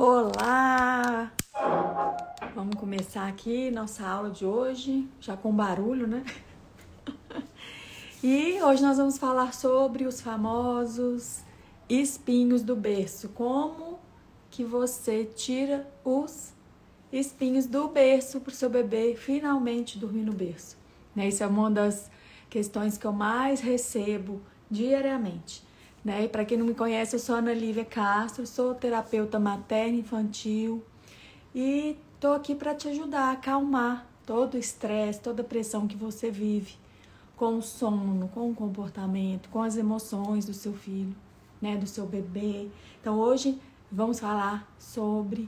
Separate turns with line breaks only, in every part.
Olá! Vamos começar aqui nossa aula de hoje, já com barulho, né? E hoje nós vamos falar sobre os famosos espinhos do berço. Como que você tira os espinhos do berço para o seu bebê finalmente dormir no berço? Né? Isso é uma das questões que eu mais recebo diariamente. Né? E para quem não me conhece, eu sou Ana Lívia Castro, sou terapeuta materna infantil e tô aqui para te ajudar a acalmar todo o estresse, toda a pressão que você vive com o sono, com o comportamento, com as emoções do seu filho, né, do seu bebê. Então hoje vamos falar sobre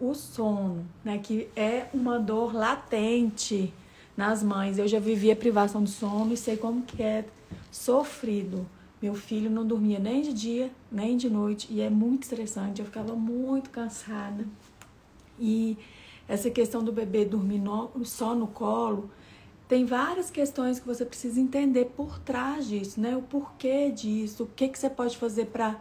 o sono, né, que é uma dor latente nas mães. Eu já vivi a privação do sono e sei como que é sofrido meu filho não dormia nem de dia, nem de noite, e é muito estressante. Eu ficava muito cansada. E essa questão do bebê dormir no, só no colo, tem várias questões que você precisa entender por trás disso, né? O porquê disso, o que, que você pode fazer para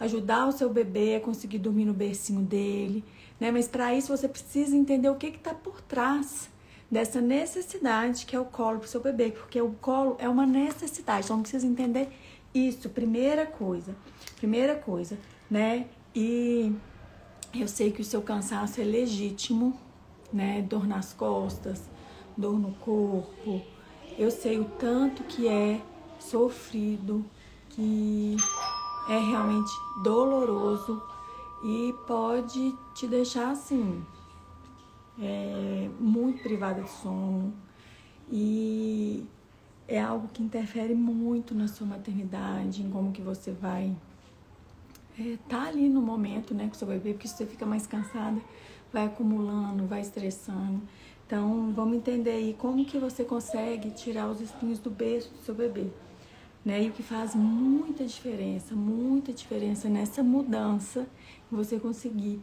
ajudar o seu bebê a conseguir dormir no bercinho dele, né? Mas para isso você precisa entender o que está por trás dessa necessidade que é o colo para o seu bebê, porque o colo é uma necessidade, então precisa entender isso, primeira coisa. Primeira coisa, né? E eu sei que o seu cansaço é legítimo, né? Dor nas costas, dor no corpo. Eu sei o tanto que é sofrido, que é realmente doloroso e pode te deixar assim, é, muito privada de sono. E é algo que interfere muito na sua maternidade, em como que você vai é, tá ali no momento, né, com seu bebê, porque você fica mais cansada, vai acumulando, vai estressando. Então, vamos entender aí como que você consegue tirar os espinhos do berço do seu bebê. Né? E o que faz muita diferença, muita diferença nessa mudança, você conseguir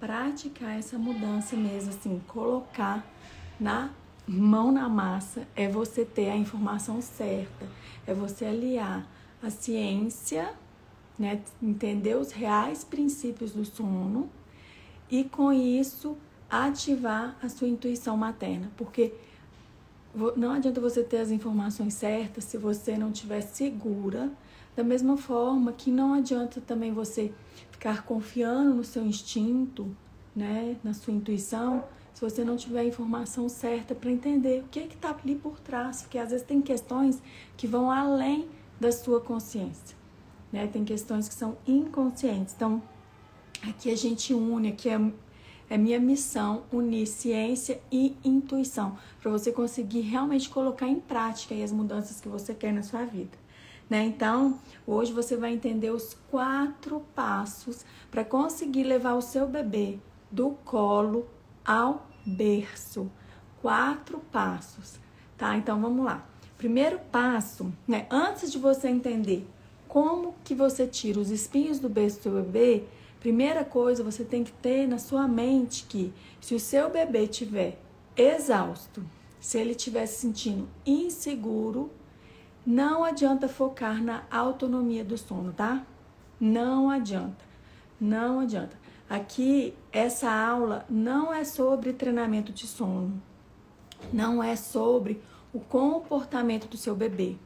praticar essa mudança mesmo, assim, colocar na mão na massa é você ter a informação certa, é você aliar a ciência, né, entender os reais princípios do sono e com isso ativar a sua intuição materna, porque não adianta você ter as informações certas se você não estiver segura, da mesma forma que não adianta também você ficar confiando no seu instinto, né, na sua intuição, se você não tiver a informação certa para entender o que é está ali por trás, porque às vezes tem questões que vão além da sua consciência, né? Tem questões que são inconscientes. Então, aqui a gente une, aqui é, é minha missão unir ciência e intuição para você conseguir realmente colocar em prática as mudanças que você quer na sua vida. Né? Então, hoje você vai entender os quatro passos para conseguir levar o seu bebê do colo ao berço. Quatro passos, tá? Então vamos lá. Primeiro passo, né? Antes de você entender como que você tira os espinhos do berço do seu bebê, primeira coisa você tem que ter na sua mente que se o seu bebê tiver exausto, se ele estiver se sentindo inseguro, não adianta focar na autonomia do sono, tá? Não adianta. Não adianta. Aqui, essa aula não é sobre treinamento de sono, não é sobre o comportamento do seu bebê.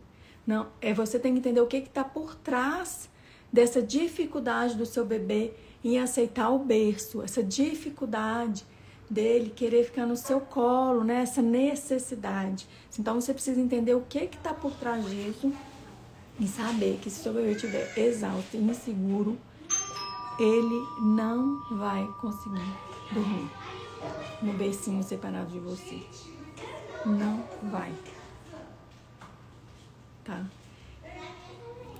Não, é você tem que entender o que está por trás dessa dificuldade do seu bebê em aceitar o berço, essa dificuldade dele querer ficar no seu colo, né? essa necessidade. Então você precisa entender o que está por trás disso e saber que se o seu bebê estiver exausto e inseguro, ele não vai conseguir dormir no bercinho separado de você. Não vai. Tá?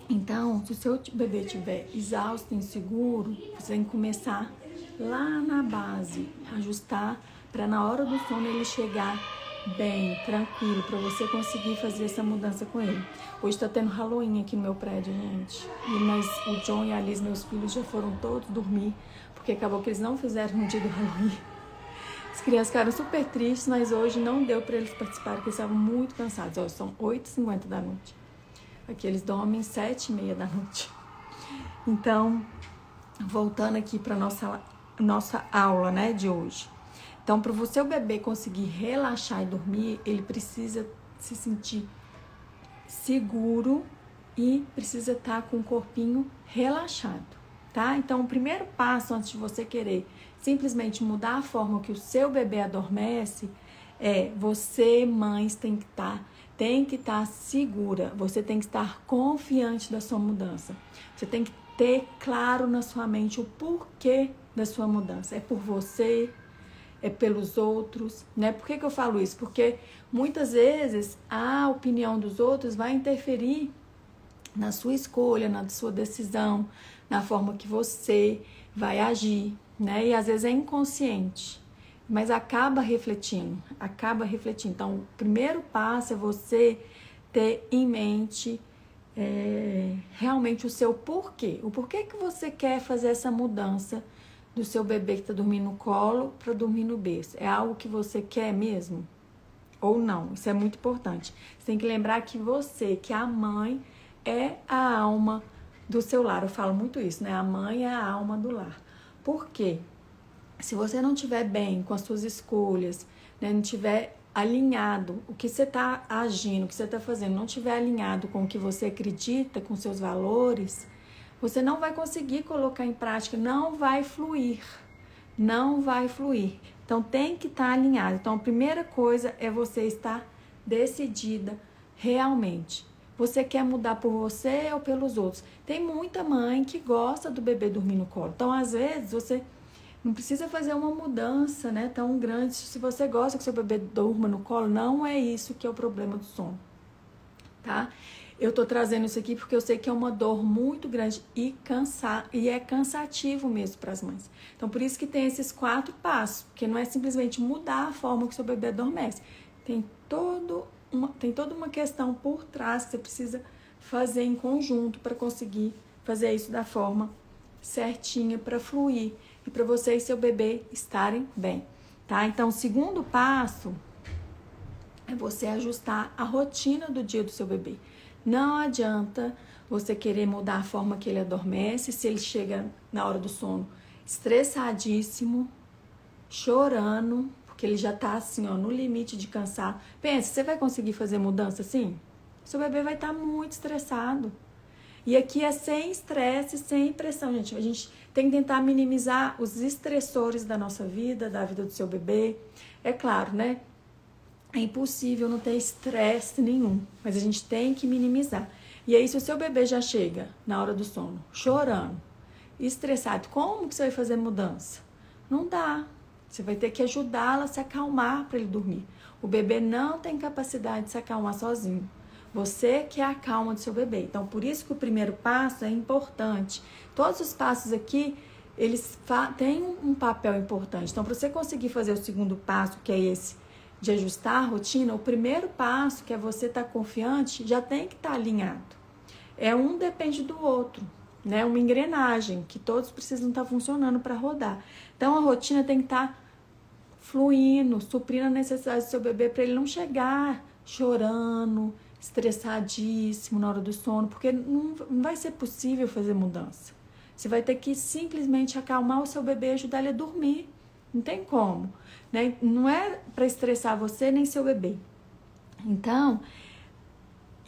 Então, se o seu bebê estiver exausto, inseguro, você tem que começar lá na base, ajustar para na hora do sono ele chegar bem, tranquilo, para você conseguir fazer essa mudança com ele. Hoje está tendo Halloween aqui no meu prédio, gente. E mas o John e a Liz, meus filhos, já foram todos dormir, porque acabou que eles não fizeram no dia do Halloween. As crianças ficaram super tristes, mas hoje não deu para eles participarem, porque eles estavam muito cansados. Ó, são 8h50 da noite. Aqui eles dormem 7h30 da noite. Então, voltando aqui para nossa nossa aula, né, de hoje. Então, para o seu bebê conseguir relaxar e dormir, ele precisa se sentir seguro e precisa estar tá com o corpinho relaxado, tá? Então, o primeiro passo antes de você querer simplesmente mudar a forma que o seu bebê adormece é você, mães, tem que estar tá, tem que estar tá segura, você tem que estar confiante da sua mudança. Você tem que ter claro na sua mente o porquê da sua mudança. É por você, é pelos outros, né? Por que, que eu falo isso? Porque muitas vezes a opinião dos outros vai interferir na sua escolha, na sua decisão, na forma que você vai agir, né? E às vezes é inconsciente, mas acaba refletindo, acaba refletindo. Então, o primeiro passo é você ter em mente é, realmente o seu porquê. O porquê que você quer fazer essa mudança do seu bebê que está dormindo no colo para dormir no berço. É algo que você quer mesmo? Ou não? Isso é muito importante. Você tem que lembrar que você, que é a mãe, é a alma do seu lar. Eu falo muito isso, né? A mãe é a alma do lar. Por quê? Se você não estiver bem com as suas escolhas, né? não estiver alinhado, o que você está agindo, o que você está fazendo, não estiver alinhado com o que você acredita, com seus valores, você não vai conseguir colocar em prática, não vai fluir. Não vai fluir. Então tem que estar tá alinhado. Então a primeira coisa é você estar decidida realmente. Você quer mudar por você ou pelos outros? Tem muita mãe que gosta do bebê dormir no colo. Então, às vezes, você não precisa fazer uma mudança né, tão grande. Se você gosta que seu bebê durma no colo, não é isso que é o problema do sono. Tá? Eu tô trazendo isso aqui porque eu sei que é uma dor muito grande e cansar e é cansativo mesmo para as mães. Então por isso que tem esses quatro passos, porque não é simplesmente mudar a forma que seu bebê adormece. Tem todo uma, tem toda uma questão por trás que você precisa fazer em conjunto para conseguir fazer isso da forma certinha para fluir e para você e seu bebê estarem bem, tá? Então, o segundo passo é você ajustar a rotina do dia do seu bebê. Não adianta você querer mudar a forma que ele adormece se ele chega na hora do sono estressadíssimo, chorando, porque ele já tá assim, ó, no limite de cansar. Pensa, você vai conseguir fazer mudança assim? Seu bebê vai estar tá muito estressado. E aqui é sem estresse, sem pressão, gente. A gente tem que tentar minimizar os estressores da nossa vida, da vida do seu bebê. É claro, né? É impossível não ter estresse nenhum, mas a gente tem que minimizar. E aí, se o seu bebê já chega na hora do sono, chorando, estressado, como que você vai fazer mudança? Não dá. Você vai ter que ajudá-la a se acalmar para ele dormir. O bebê não tem capacidade de se acalmar sozinho. Você que é a calma do seu bebê. Então, por isso que o primeiro passo é importante. Todos os passos aqui, eles têm um papel importante. Então, para você conseguir fazer o segundo passo, que é esse de ajustar a rotina, o primeiro passo, que é você estar tá confiante, já tem que estar tá alinhado. É um depende do outro, né? Uma engrenagem que todos precisam estar tá funcionando para rodar. Então a rotina tem que estar tá fluindo, suprindo a necessidade do seu bebê para ele não chegar chorando, estressadíssimo na hora do sono, porque não, não vai ser possível fazer mudança. Você vai ter que simplesmente acalmar o seu bebê e ajudar ele a dormir. Não tem como. Né? Não é para estressar você nem seu bebê. Então,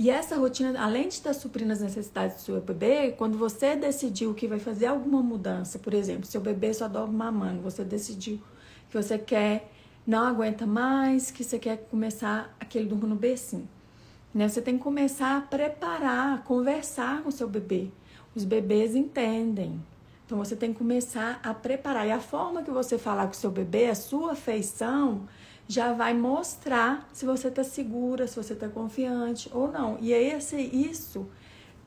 e essa rotina, além de estar suprindo as necessidades do seu bebê, quando você decidiu que vai fazer alguma mudança, por exemplo, seu bebê só dorme mamando, você decidiu que você quer, não aguenta mais, que você quer começar aquele durmo no bercinho. Né? Você tem que começar a preparar, a conversar com seu bebê. Os bebês entendem. Então você tem que começar a preparar. E a forma que você falar com o seu bebê, a sua feição, já vai mostrar se você está segura, se você está confiante ou não. E esse, isso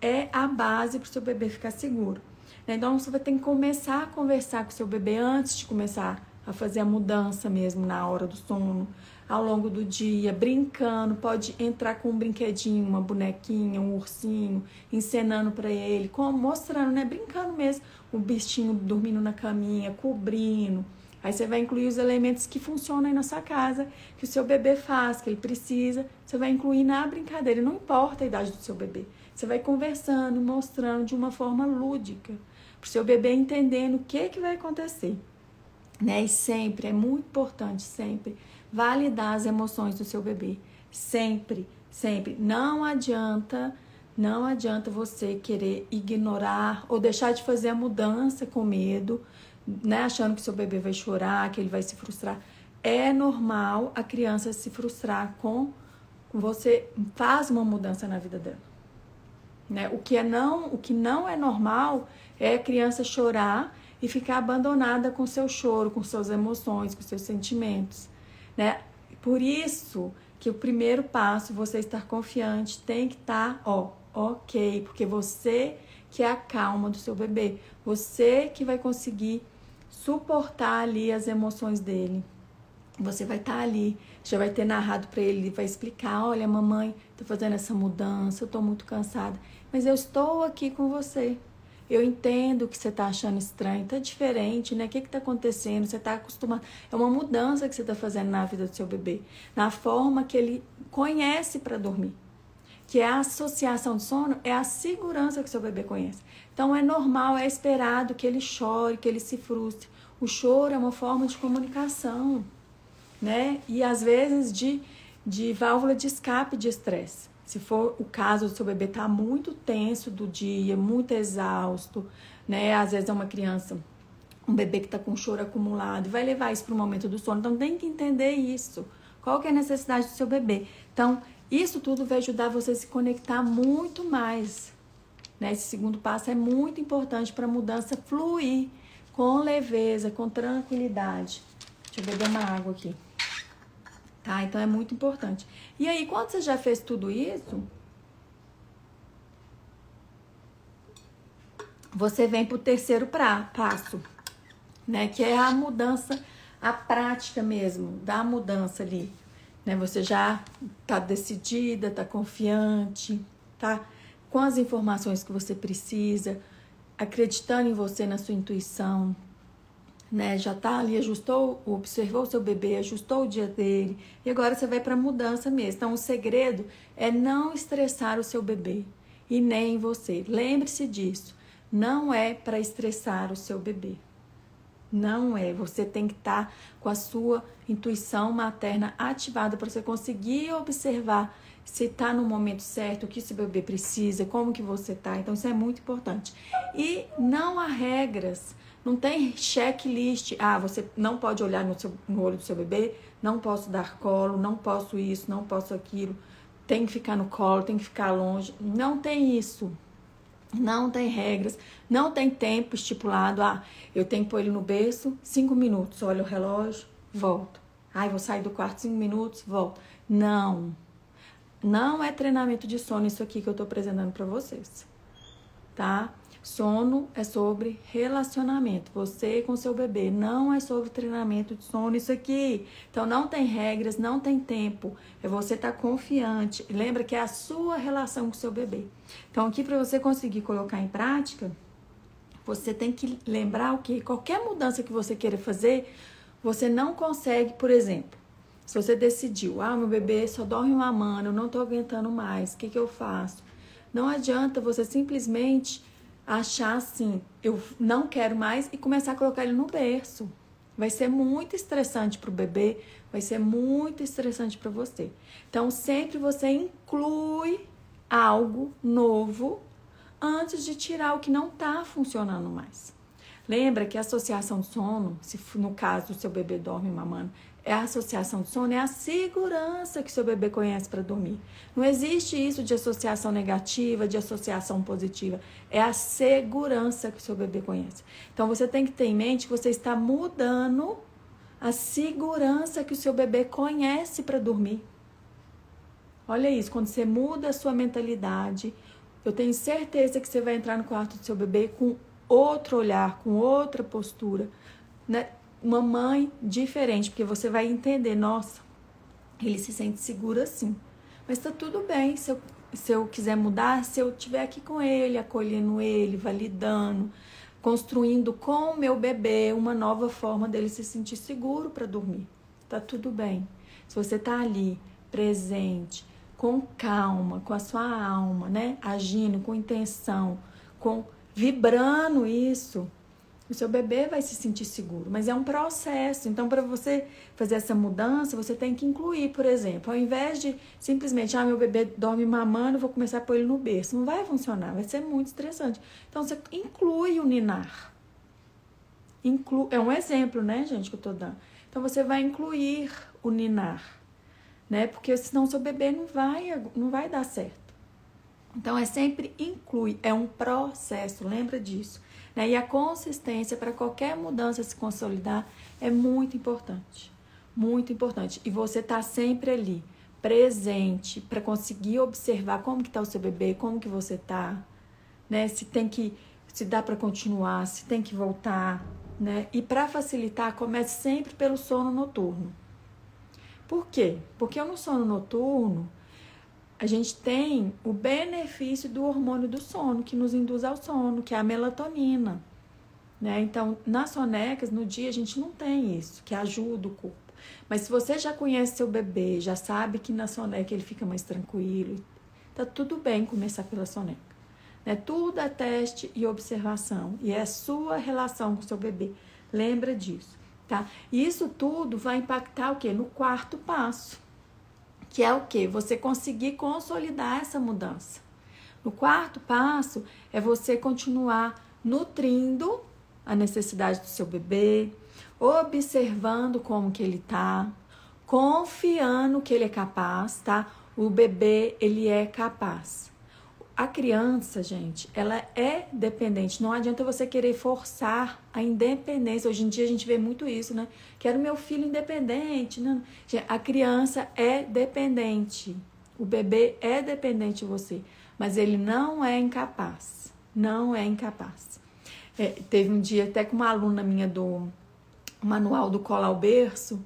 é a base para o seu bebê ficar seguro. Né? Então você vai ter que começar a conversar com o seu bebê antes de começar a fazer a mudança mesmo na hora do sono, ao longo do dia, brincando, pode entrar com um brinquedinho, uma bonequinha, um ursinho, encenando para ele, como mostrando, né, brincando mesmo, o bichinho dormindo na caminha, cobrindo Aí você vai incluir os elementos que funcionam aí na sua casa, que o seu bebê faz, que ele precisa. Você vai incluir na brincadeira, não importa a idade do seu bebê. Você vai conversando, mostrando de uma forma lúdica, para o seu bebê entendendo o que, que vai acontecer. né? E sempre, é muito importante, sempre, validar as emoções do seu bebê. Sempre, sempre. Não adianta, não adianta você querer ignorar ou deixar de fazer a mudança com medo, né? Achando que seu bebê vai chorar, que ele vai se frustrar. É normal a criança se frustrar com você faz uma mudança na vida dela. Né? O que é não, o que não é normal é a criança chorar e ficar abandonada com seu choro, com suas emoções, com seus sentimentos, né? Por isso que o primeiro passo, você estar confiante, tem que estar, tá, ó, ok, porque você que é a calma do seu bebê, você que vai conseguir suportar ali as emoções dele. Você vai estar tá ali, já vai ter narrado para ele, vai explicar, olha, mamãe, tô fazendo essa mudança, eu tô muito cansada, mas eu estou aqui com você. Eu entendo que você está achando estranho, tá diferente, né? O que está acontecendo? Você está acostumado. É uma mudança que você está fazendo na vida do seu bebê, na forma que ele conhece para dormir. Que é a associação de sono, é a segurança que seu bebê conhece. Então é normal, é esperado que ele chore, que ele se frustre. O choro é uma forma de comunicação, né? E às vezes de, de válvula de escape de estresse. Se for o caso do seu bebê estar tá muito tenso do dia, muito exausto, né? Às vezes é uma criança, um bebê que está com choro acumulado, vai levar isso para o momento do sono. Então tem que entender isso. Qual que é a necessidade do seu bebê? Então, isso tudo vai ajudar você a se conectar muito mais. Né? Esse segundo passo é muito importante para a mudança fluir com leveza, com tranquilidade. Deixa eu beber uma água aqui. Tá? Então é muito importante. E aí, quando você já fez tudo isso, você vem para o terceiro pra, passo, né? Que é a mudança, a prática mesmo, da mudança ali. Né? Você já tá decidida, tá confiante, tá com as informações que você precisa, acreditando em você, na sua intuição, né? Já tá ali, ajustou, observou o seu bebê, ajustou o dia dele e agora você vai para mudança mesmo. Então, o segredo é não estressar o seu bebê e nem você. Lembre-se disso. Não é para estressar o seu bebê. Não é. Você tem que estar tá com a sua intuição materna ativada para você conseguir observar se está no momento certo, o que esse bebê precisa, como que você tá. Então isso é muito importante. E não há regras não tem checklist. Ah, você não pode olhar no, seu, no olho do seu bebê, não posso dar colo, não posso isso, não posso aquilo. Tem que ficar no colo, tem que ficar longe. Não tem isso. Não tem regras, não tem tempo estipulado. Ah, eu tenho que pôr ele no berço, cinco minutos. Olha o relógio, volto. Ai, vou sair do quarto cinco minutos, volto. Não. Não é treinamento de sono isso aqui que eu tô apresentando para vocês. Tá? Sono é sobre relacionamento, você com seu bebê, não é sobre treinamento de sono, isso aqui. Então não tem regras, não tem tempo, é você estar tá confiante. Lembra que é a sua relação com seu bebê. Então aqui para você conseguir colocar em prática, você tem que lembrar o que qualquer mudança que você queira fazer, você não consegue, por exemplo, se você decidiu, ah, meu bebê só dorme uma mana, eu não tô aguentando mais, o que, que eu faço? Não adianta você simplesmente achar assim, eu não quero mais e começar a colocar ele no berço. Vai ser muito estressante para o bebê, vai ser muito estressante para você. Então, sempre você inclui algo novo antes de tirar o que não está funcionando mais. Lembra que a associação sono, se no caso o seu bebê dorme mamando, a associação de sono, é a segurança que seu bebê conhece para dormir. Não existe isso de associação negativa, de associação positiva. É a segurança que seu bebê conhece. Então você tem que ter em mente que você está mudando a segurança que o seu bebê conhece para dormir. Olha isso, quando você muda a sua mentalidade, eu tenho certeza que você vai entrar no quarto do seu bebê com outro olhar, com outra postura. Né? Uma mãe diferente, porque você vai entender, nossa, ele se sente seguro assim. Mas tá tudo bem se eu, se eu quiser mudar, se eu estiver aqui com ele, acolhendo ele, validando, construindo com o meu bebê uma nova forma dele se sentir seguro para dormir. Tá tudo bem. Se você tá ali, presente, com calma, com a sua alma, né? Agindo com intenção, com vibrando isso, O seu bebê vai se sentir seguro, mas é um processo. Então, para você fazer essa mudança, você tem que incluir, por exemplo, ao invés de simplesmente, ah, meu bebê dorme mamando, vou começar a pôr ele no berço. Não vai funcionar, vai ser muito estressante. Então, você inclui o ninar. Inclu é um exemplo, né, gente, que eu tô dando. Então, você vai incluir o ninar, né? Porque senão seu bebê não vai, não vai dar certo. Então, é sempre inclui, é um processo, lembra disso. Né? E a consistência para qualquer mudança se consolidar é muito importante. Muito importante. E você está sempre ali, presente, para conseguir observar como que está o seu bebê, como que você está, né? Se tem que, se dá para continuar, se tem que voltar, né? E para facilitar, comece sempre pelo sono noturno. Por quê? Porque no sono noturno, a gente tem o benefício do hormônio do sono, que nos induz ao sono, que é a melatonina. Né? Então, nas sonecas, no dia, a gente não tem isso, que ajuda o corpo. Mas se você já conhece seu bebê, já sabe que na soneca ele fica mais tranquilo, tá tudo bem começar pela soneca. Né? Tudo é teste e observação. E é sua relação com seu bebê. Lembra disso, tá? E isso tudo vai impactar o quê? No quarto passo que é o que? Você conseguir consolidar essa mudança. No quarto passo é você continuar nutrindo a necessidade do seu bebê, observando como que ele tá, confiando que ele é capaz, tá? O bebê, ele é capaz. A criança, gente, ela é dependente. Não adianta você querer forçar a independência. Hoje em dia a gente vê muito isso, né? Quero meu filho independente. Não. A criança é dependente. O bebê é dependente de você. Mas ele não é incapaz. Não é incapaz. É, teve um dia até com uma aluna minha do manual do Cola ao Berço.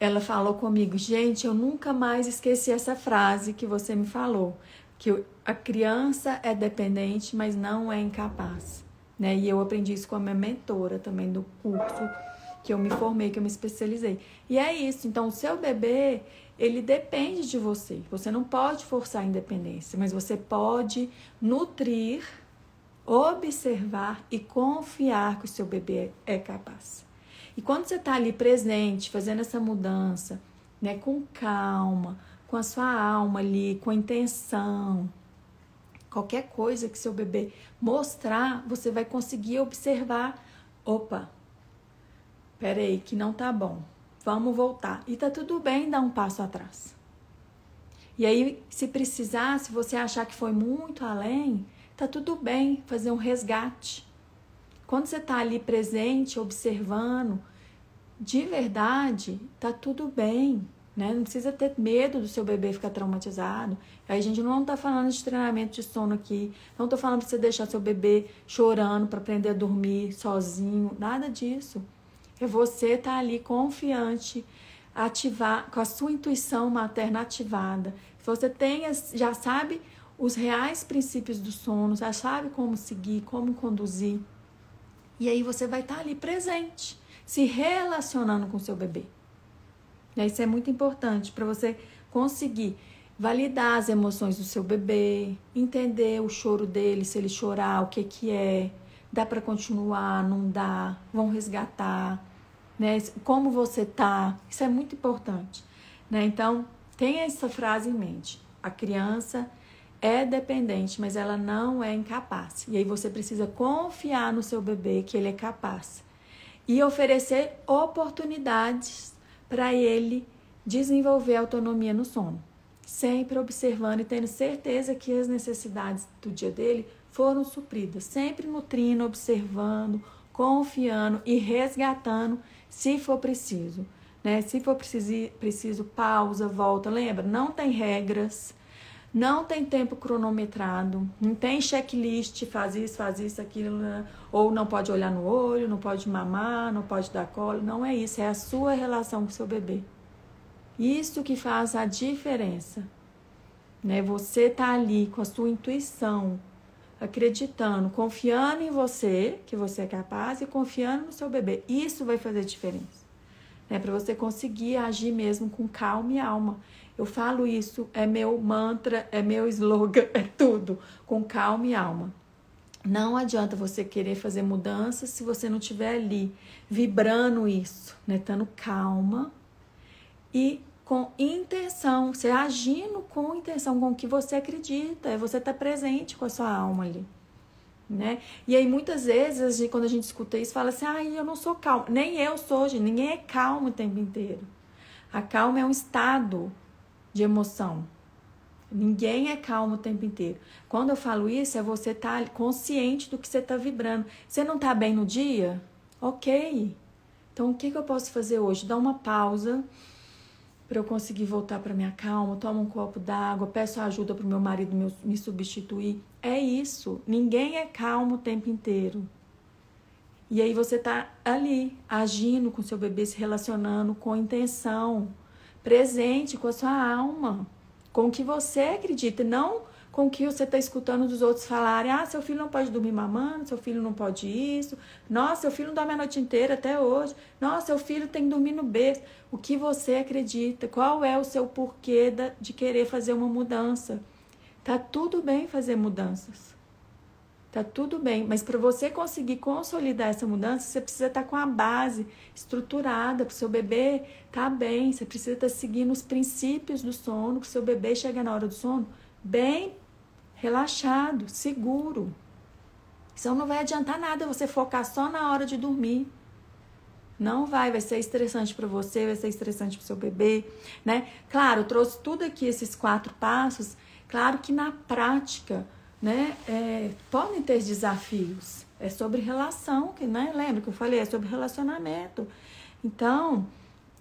Ela falou comigo, gente, eu nunca mais esqueci essa frase que você me falou que a criança é dependente, mas não é incapaz. Né? E eu aprendi isso com a minha mentora também do curso que eu me formei, que eu me especializei. E é isso. Então, o seu bebê, ele depende de você. Você não pode forçar a independência, mas você pode nutrir, observar e confiar que o seu bebê é capaz. E quando você está ali presente, fazendo essa mudança, né, com calma, com a sua alma ali, com a intenção. Qualquer coisa que seu bebê mostrar, você vai conseguir observar. Opa, peraí, que não tá bom. Vamos voltar. E tá tudo bem dar um passo atrás. E aí, se precisar, se você achar que foi muito além, tá tudo bem fazer um resgate. Quando você tá ali presente, observando, de verdade, tá tudo bem. Né? Não precisa ter medo do seu bebê ficar traumatizado. Aí a gente não está falando de treinamento de sono aqui. Não estou falando para você deixar seu bebê chorando para aprender a dormir sozinho. Nada disso. É você estar tá ali confiante, ativar com a sua intuição materna ativada. Se você tem, já sabe os reais princípios do sono, já sabe como seguir, como conduzir. E aí você vai estar tá ali presente, se relacionando com seu bebê. Isso é muito importante para você conseguir validar as emoções do seu bebê, entender o choro dele, se ele chorar, o que que é, dá para continuar, não dá, vão resgatar, né? Como você tá? Isso é muito importante, né? Então, tenha essa frase em mente. A criança é dependente, mas ela não é incapaz. E aí você precisa confiar no seu bebê que ele é capaz e oferecer oportunidades para ele desenvolver autonomia no sono, sempre observando e tendo certeza que as necessidades do dia dele foram supridas, sempre nutrindo, observando, confiando e resgatando se for preciso. Né? Se for preciso, preciso, pausa, volta. Lembra? Não tem regras, não tem tempo cronometrado, não tem checklist, faz isso, faz isso, aquilo, né? ou não pode olhar no olho, não pode mamar, não pode dar colo. Não é isso, é a sua relação com o seu bebê. Isso que faz a diferença. Né? Você tá ali com a sua intuição, acreditando, confiando em você, que você é capaz, e confiando no seu bebê. Isso vai fazer diferença. Né? Para você conseguir agir mesmo com calma e alma. Eu falo isso, é meu mantra, é meu slogan, é tudo, com calma e alma. Não adianta você querer fazer mudanças se você não estiver ali vibrando isso, né? Estando calma e com intenção, você agindo com intenção, com o que você acredita, é você tá presente com a sua alma ali. Né? E aí muitas vezes, quando a gente escuta isso, fala assim: "Ai, eu não sou calmo". Nem eu sou, gente. Ninguém é calmo o tempo inteiro. A calma é um estado de emoção. Ninguém é calmo o tempo inteiro. Quando eu falo isso, é você estar tá consciente do que você está vibrando. Você não está bem no dia? Ok. Então, o que, que eu posso fazer hoje? Dar uma pausa para eu conseguir voltar para minha calma. Tomo um copo d'água, peço ajuda para o meu marido me, substituir. É isso. Ninguém é calmo o tempo inteiro. E aí você está ali, agindo com seu bebê, se relacionando com intenção, presente com a sua alma com o que você acredita, não com o que você está escutando dos outros falarem. Ah, seu filho não pode dormir mamando, seu filho não pode isso. Nossa, seu filho não dorme a noite inteira até hoje. Nossa, seu filho tem que dormir no berço. O que você acredita? Qual é o seu porquê de querer fazer uma mudança? Tá tudo bem fazer mudanças. Tá tudo bem, mas para você conseguir consolidar essa mudança, você precisa estar tá com a base estruturada para o seu bebê tá bem. Você precisa estar tá seguindo os princípios do sono, para o seu bebê chegar na hora do sono bem relaxado, seguro. Então não vai adiantar nada você focar só na hora de dormir. Não vai, vai ser estressante para você, vai ser estressante para seu bebê, né? Claro, trouxe tudo aqui esses quatro passos. Claro que na prática né, é, podem ter desafios. É sobre relação, que, né? Lembra que eu falei? É sobre relacionamento. Então,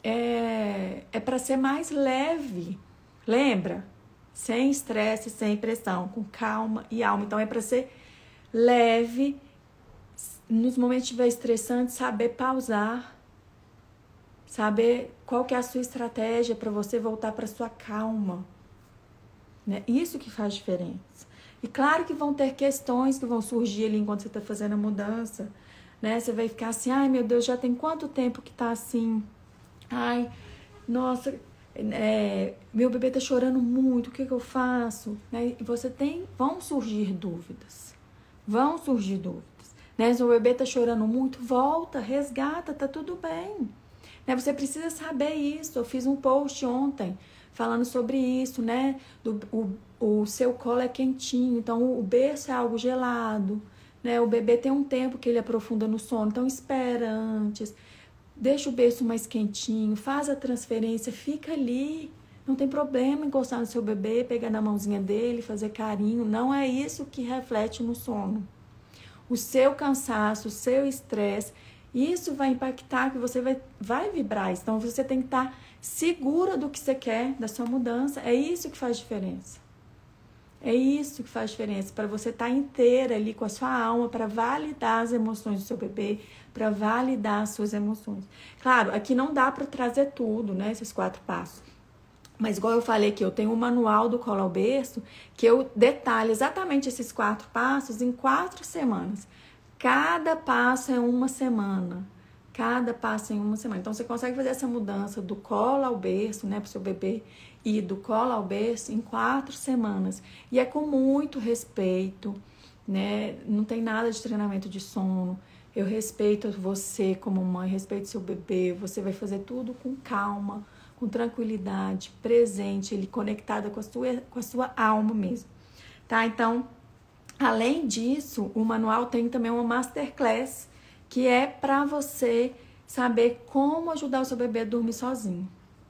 é, é para ser mais leve. Lembra? Sem estresse, sem pressão, com calma e alma. Então, é para ser leve. Nos momentos que estiver estressante, saber pausar. Saber qual que é a sua estratégia para você voltar para sua calma. Né? Isso que faz diferença. E claro que vão ter questões que vão surgir ali enquanto você está fazendo a mudança, né? Você vai ficar assim, ai meu Deus, já tem quanto tempo que tá assim? Ai, nossa, é, meu bebê tá chorando muito, o que, que eu faço? Né? E você tem, vão surgir dúvidas, vão surgir dúvidas. Né? Se o bebê tá chorando muito, volta, resgata, tá tudo bem. Né? Você precisa saber isso. Eu fiz um post ontem falando sobre isso, né? Do, o, o seu colo é quentinho, então o berço é algo gelado, né? O bebê tem um tempo que ele aprofunda no sono, então espera antes, deixa o berço mais quentinho, faz a transferência, fica ali. Não tem problema encostar no seu bebê, pegar na mãozinha dele, fazer carinho. Não é isso que reflete no sono. O seu cansaço, o seu estresse, isso vai impactar que você vai, vai vibrar. Então você tem que estar segura do que você quer, da sua mudança. É isso que faz diferença. É isso que faz diferença, para você estar tá inteira ali com a sua alma, para validar as emoções do seu bebê, para validar as suas emoções. Claro, aqui não dá para trazer tudo, né, esses quatro passos. Mas igual eu falei que eu tenho um manual do colo ao berço, que eu detalho exatamente esses quatro passos em quatro semanas. Cada passo é uma semana. Cada passo em uma semana. Então você consegue fazer essa mudança do colo ao berço, né, para o seu bebê e do colo ao berço em quatro semanas. E é com muito respeito, né? Não tem nada de treinamento de sono. Eu respeito você como mãe, respeito seu bebê. Você vai fazer tudo com calma, com tranquilidade, presente, ele conectada com a sua, com a sua alma mesmo. Tá? Então, além disso, o manual tem também uma masterclass que é para você saber como ajudar o seu bebê a dormir sozinho,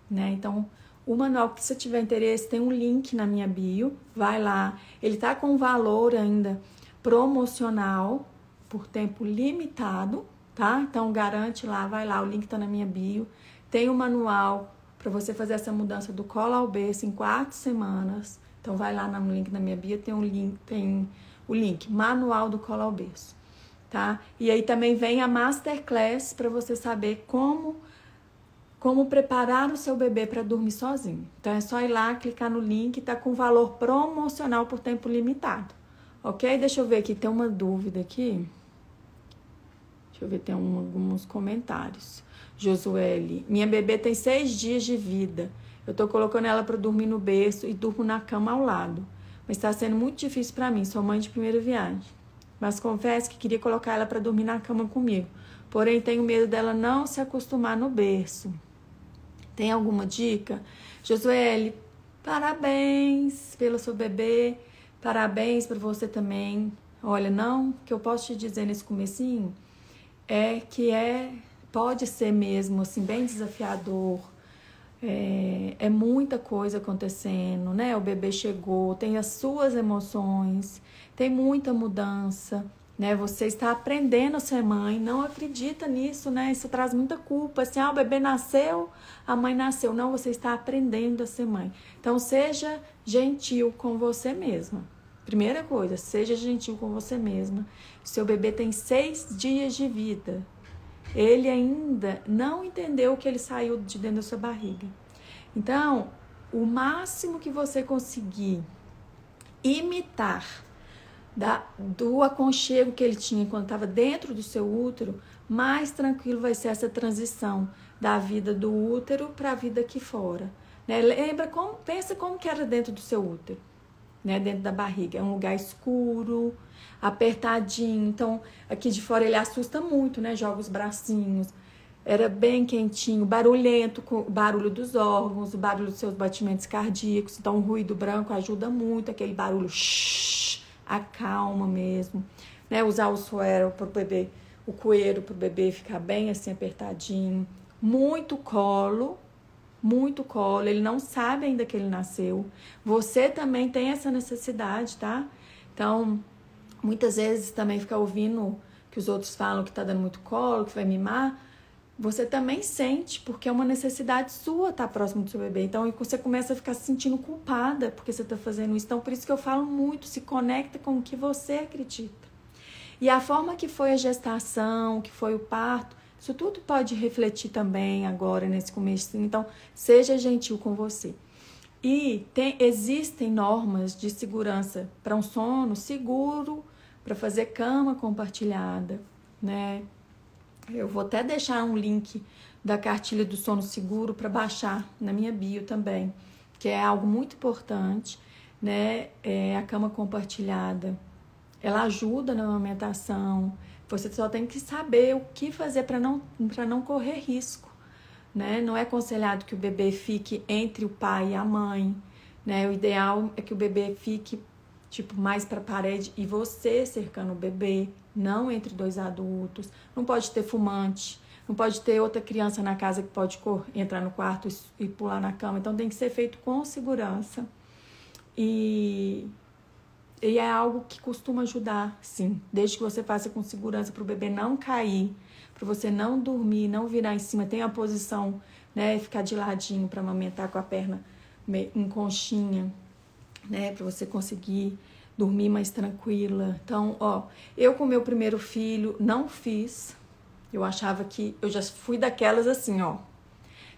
né? Então, o manual, se você tiver interesse, tem um link na minha bio, vai lá. Ele tá com valor ainda promocional por tempo limitado, tá? Então garante lá, vai lá, o link tá na minha bio. Tem o um manual para você fazer essa mudança do colo ao berço em quatro semanas. Então vai lá no link na minha bio, tem um link, tem o link Manual do colo ao berço, tá? E aí também vem a masterclass para você saber como como preparar o seu bebê para dormir sozinho. Então é só ir lá, clicar no link, tá com valor promocional por tempo limitado. Ok? Deixa eu ver aqui, tem uma dúvida aqui. Deixa eu ver, tem um, alguns comentários. Josuele, minha bebê tem seis dias de vida. Eu tô colocando ela para dormir no berço e durmo na cama ao lado. Mas está sendo muito difícil para mim, sou mãe de primeira viagem. mas confesso que queria colocar ela para dormir na cama comigo. Porém, tenho medo dela não se acostumar no berço. Tem alguma dica? Josuele, parabéns pelo seu bebê, parabéns para você também. Olha, não, que eu posso te dizer nesse comecinho é que é pode ser mesmo assim bem desafiador. É, é muita coisa acontecendo, né? O bebê chegou, tem as suas emoções, tem muita mudança, né? Você está aprendendo a ser mãe, não acredita nisso, né? Isso traz muita culpa, assim, ah, o bebê nasceu, a mãe nasceu. Não, você está aprendendo a ser mãe. Então, seja gentil com você mesma. Primeira coisa, seja gentil com você mesma. Seu bebê tem seis dias de vida. Ele ainda não entendeu que ele saiu de dentro da sua barriga. Então, o máximo que você conseguir imitar da, do aconchego que ele tinha quando estava dentro do seu útero, mais tranquilo vai ser essa transição da vida do útero para a vida aqui fora. Né? Lembra como, pensa como que era dentro do seu útero né, dentro da barriga. É um lugar escuro, apertadinho. Então, aqui de fora ele assusta muito, né? Joga os bracinhos. Era bem quentinho, barulhento, com o barulho dos órgãos, o barulho dos seus batimentos cardíacos. Então, o ruído branco ajuda muito, aquele barulho shh, acalma mesmo. Né? Usar o suero para o bebê, o coeiro para o bebê ficar bem assim apertadinho. Muito colo, muito colo, ele não sabe ainda que ele nasceu. Você também tem essa necessidade, tá? Então, muitas vezes também ficar ouvindo que os outros falam que tá dando muito colo, que vai mimar, você também sente, porque é uma necessidade sua estar próximo do seu bebê. Então, você começa a ficar se sentindo culpada porque você está fazendo isso. Então, por isso que eu falo muito, se conecta com o que você acredita. E a forma que foi a gestação, que foi o parto, isso tudo pode refletir também agora nesse começo. Então, seja gentil com você. E tem, existem normas de segurança para um sono seguro, para fazer cama compartilhada, né? Eu vou até deixar um link da cartilha do sono seguro para baixar na minha bio também, que é algo muito importante, né? É a cama compartilhada. Ela ajuda na amamentação, você só tem que saber o que fazer para não, não correr risco. Né? Não é aconselhado que o bebê fique entre o pai e a mãe. Né? O ideal é que o bebê fique tipo mais para a parede e você cercando o bebê, não entre dois adultos. Não pode ter fumante, não pode ter outra criança na casa que pode entrar no quarto e pular na cama. Então tem que ser feito com segurança. E e é algo que costuma ajudar, sim, desde que você faça com segurança para o bebê não cair, para você não dormir, não virar em cima, tem a posição, né, ficar de ladinho para amamentar com a perna em conchinha, né, para você conseguir dormir mais tranquila. Então, ó, eu com meu primeiro filho não fiz. Eu achava que eu já fui daquelas assim, ó.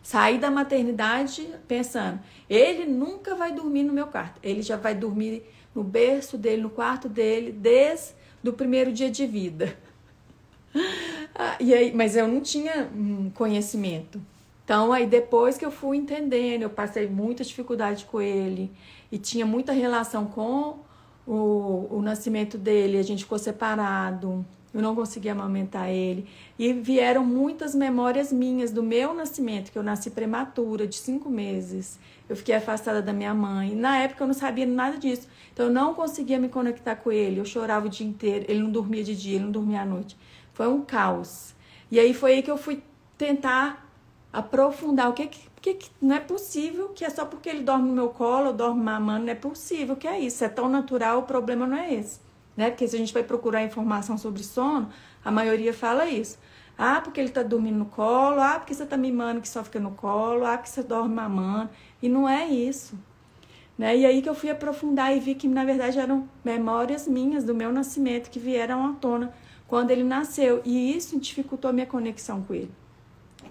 Saí da maternidade pensando, ele nunca vai dormir no meu quarto. Ele já vai dormir no berço dele, no quarto dele, desde o primeiro dia de vida. Ah, e aí, mas eu não tinha hum, conhecimento. Então, aí depois que eu fui entendendo, eu passei muita dificuldade com ele e tinha muita relação com o, o nascimento dele, a gente ficou separado, eu não conseguia amamentar ele. E vieram muitas memórias minhas do meu nascimento, que eu nasci prematura, de cinco meses. Eu fiquei afastada da minha mãe. Na época eu não sabia nada disso. Então eu não conseguia me conectar com ele. Eu chorava o dia inteiro. Ele não dormia de dia, ele não dormia à noite. Foi um caos. E aí foi aí que eu fui tentar aprofundar o que que, que não é possível que é só porque ele dorme no meu colo, eu dorme mamando, não é possível que é isso. É tão natural, o problema não é esse. Né? Porque se a gente vai procurar informação sobre sono, a maioria fala isso. Ah, porque ele tá dormindo no colo, ah, porque você tá mimando que só fica no colo, ah, porque você dorme mamando. E não é isso. Né? E aí que eu fui aprofundar e vi que, na verdade, eram memórias minhas do meu nascimento que vieram à tona quando ele nasceu. E isso dificultou a minha conexão com ele.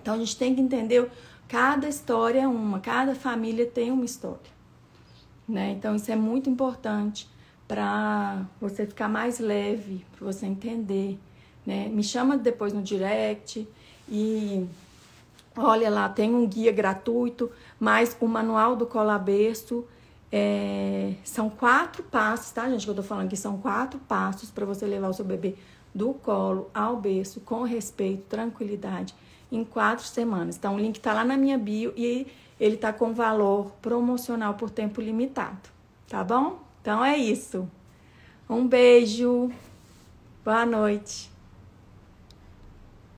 Então a gente tem que entender, cada história é uma, cada família tem uma história. Né? Então isso é muito importante para você ficar mais leve, para você entender. Né? Me chama depois no direct e olha lá, tem um guia gratuito, mas o manual do colaberço É, são quatro passos, tá, gente? Que eu tô falando que são quatro passos para você levar o seu bebê do colo ao berço com respeito, tranquilidade, em quatro semanas. Então, o link tá lá na minha bio e ele tá com valor promocional por tempo limitado, tá bom? Então é isso. Um beijo, boa noite.